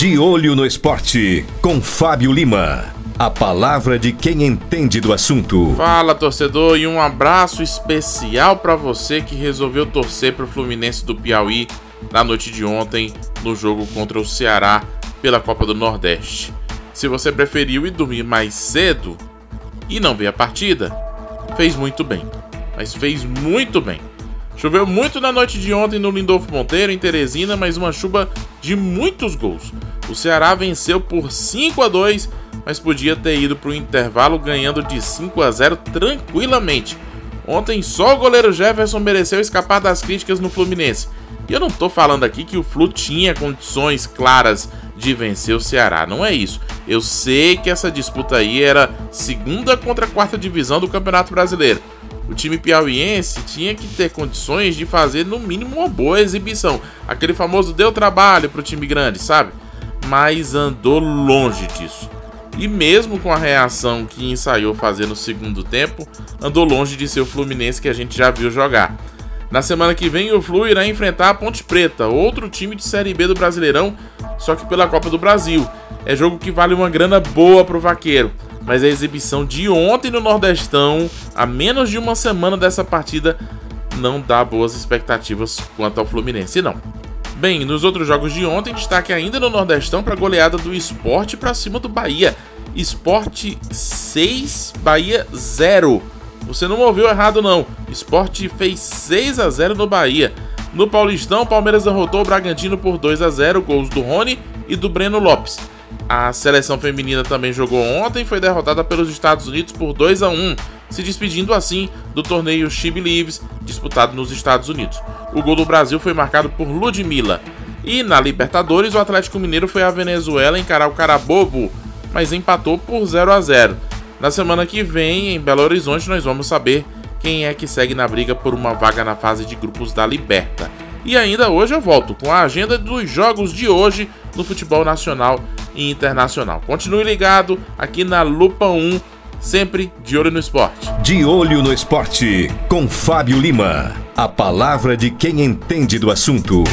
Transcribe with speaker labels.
Speaker 1: De olho no esporte, com Fábio Lima. A palavra de quem entende do assunto.
Speaker 2: Fala, torcedor, e um abraço especial para você que resolveu torcer pro Fluminense do Piauí na noite de ontem no jogo contra o Ceará pela Copa do Nordeste. Se você preferiu ir dormir mais cedo e não ver a partida, fez muito bem. Mas fez muito bem. Choveu muito na noite de ontem no Lindolfo Monteiro, em Teresina, mas uma chuva de muitos gols. O Ceará venceu por 5 a 2, mas podia ter ido para o intervalo ganhando de 5 a 0 tranquilamente. Ontem só o goleiro Jefferson mereceu escapar das críticas no Fluminense. E eu não tô falando aqui que o Flu tinha condições claras de vencer o Ceará, não é isso. Eu sei que essa disputa aí era segunda contra quarta divisão do Campeonato Brasileiro o time piauiense tinha que ter condições de fazer no mínimo uma boa exibição. Aquele famoso deu trabalho para o time grande, sabe? Mas andou longe disso. E mesmo com a reação que ensaiou fazer no segundo tempo, andou longe de ser o Fluminense que a gente já viu jogar. Na semana que vem, o Flu irá enfrentar a Ponte Preta, outro time de Série B do Brasileirão, só que pela Copa do Brasil. É jogo que vale uma grana boa pro vaqueiro mas a exibição de ontem no Nordestão, a menos de uma semana dessa partida, não dá boas expectativas quanto ao Fluminense, não. Bem, nos outros jogos de ontem, destaque ainda no Nordestão para a goleada do esporte para cima do Bahia. Esporte 6, Bahia 0. Você não ouviu errado, não. Esporte fez 6 a 0 no Bahia. No Paulistão, Palmeiras derrotou o Bragantino por 2 a 0, gols do Rony e do Breno Lopes. A seleção feminina também jogou ontem e foi derrotada pelos Estados Unidos por 2 a 1, se despedindo assim do torneio She Believes, disputado nos Estados Unidos. O gol do Brasil foi marcado por Ludmilla. E na Libertadores, o Atlético Mineiro foi à Venezuela encarar o Carabobo, mas empatou por 0 a 0. Na semana que vem, em Belo Horizonte, nós vamos saber quem é que segue na briga por uma vaga na fase de grupos da Liberta. E ainda hoje eu volto com a agenda dos jogos de hoje no futebol nacional e internacional. Continue ligado aqui na Lupa 1, sempre de olho no esporte.
Speaker 1: De olho no esporte, com Fábio Lima. A palavra de quem entende do assunto.